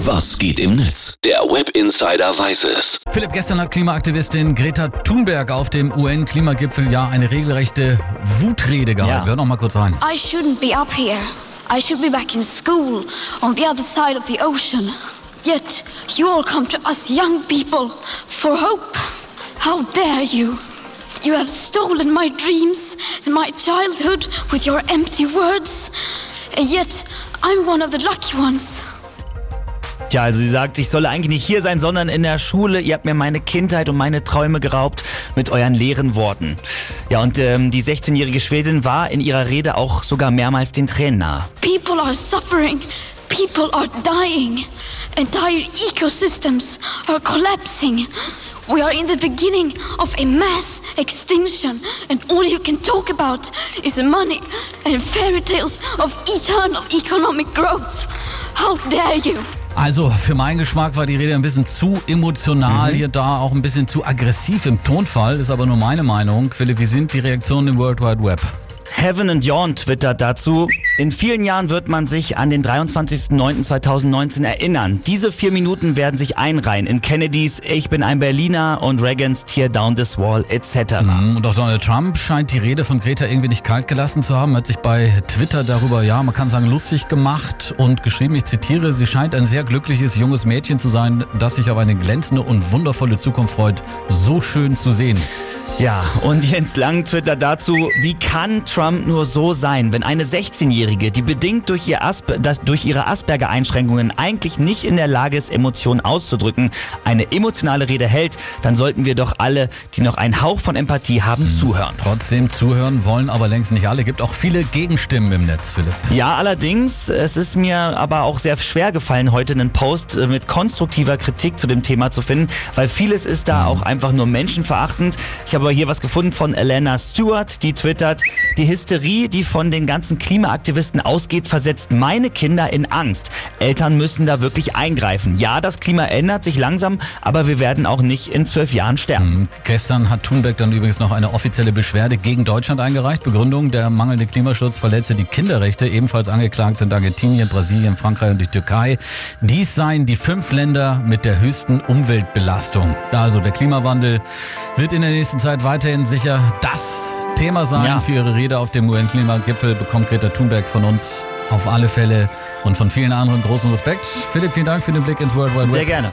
Was geht im Netz? Der Web Insider weiß es. Philipp, gestern hat Klimaaktivistin Greta Thunberg auf dem UN-Klimagipfel ja eine regelrechte Wutrede gehalten. Ja. Hör noch mal kurz rein. I shouldn't be up here. I should be back in school on the other side of the ocean. Yet you all come to us young people for hope. How dare you? You have stolen my dreams and my childhood with your empty words. And yet I'm one of the lucky ones. Tja, also sie sagt, ich solle eigentlich nicht hier sein, sondern in der Schule. Ihr habt mir meine Kindheit und meine Träume geraubt mit euren leeren Worten. Ja, und ähm, die 16-jährige Schwedin war in ihrer Rede auch sogar mehrmals den Tränen nahe. People are suffering. People are dying. Entire ecosystems are collapsing. We are in the beginning of a mass extinction, and all you can talk about is money and fairy tales of eternal economic growth. How dare you? Also, für meinen Geschmack war die Rede ein bisschen zu emotional, hier da auch ein bisschen zu aggressiv im Tonfall, ist aber nur meine Meinung. Philipp, wie sind die Reaktionen im World Wide Web? Heaven and Yawn twittert dazu. In vielen Jahren wird man sich an den 23.09.2019 erinnern. Diese vier Minuten werden sich einreihen in Kennedys Ich bin ein Berliner und Reagans Tear Down This Wall etc. Und auch Donald Trump scheint die Rede von Greta irgendwie nicht kalt gelassen zu haben, hat sich bei Twitter darüber, ja, man kann sagen, lustig gemacht und geschrieben, ich zitiere, sie scheint ein sehr glückliches junges Mädchen zu sein, das sich auf eine glänzende und wundervolle Zukunft freut. So schön zu sehen. Ja, und Jens Lang twittert dazu, wie kann Trump nur so sein, wenn eine 16-Jährige, die bedingt durch, ihr Asper das, durch ihre Asperger-Einschränkungen eigentlich nicht in der Lage ist, Emotionen auszudrücken, eine emotionale Rede hält, dann sollten wir doch alle, die noch einen Hauch von Empathie haben, zuhören. Trotzdem zuhören wollen aber längst nicht alle. Gibt auch viele Gegenstimmen im Netz, Philipp. Ja, allerdings, es ist mir aber auch sehr schwer gefallen, heute einen Post äh, mit konstruktiver Kritik zu dem Thema zu finden, weil vieles ist da auch einfach nur menschenverachtend. Ich habe aber hier was gefunden von Elena Stewart, die twittert, die Hysterie, die von den ganzen Klimaaktivisten ausgeht, versetzt meine Kinder in Angst. Eltern müssen da wirklich eingreifen. Ja, das Klima ändert sich langsam, aber wir werden auch nicht in zwölf Jahren sterben. Gestern hat Thunberg dann übrigens noch eine offizielle Beschwerde gegen Deutschland eingereicht. Begründung, der mangelnde Klimaschutz verletze die Kinderrechte. Ebenfalls angeklagt sind Argentinien, Brasilien, Frankreich und die Türkei. Dies seien die fünf Länder mit der höchsten Umweltbelastung. Also der Klimawandel wird in der nächsten Zeit weiterhin sicher das Thema sein. Ja. Für ihre Rede auf dem UN-Klimagipfel bekommt Greta Thunberg von uns auf alle Fälle und von vielen anderen großen Respekt. Philipp, vielen Dank für den Blick ins World Wide Web. Sehr gerne.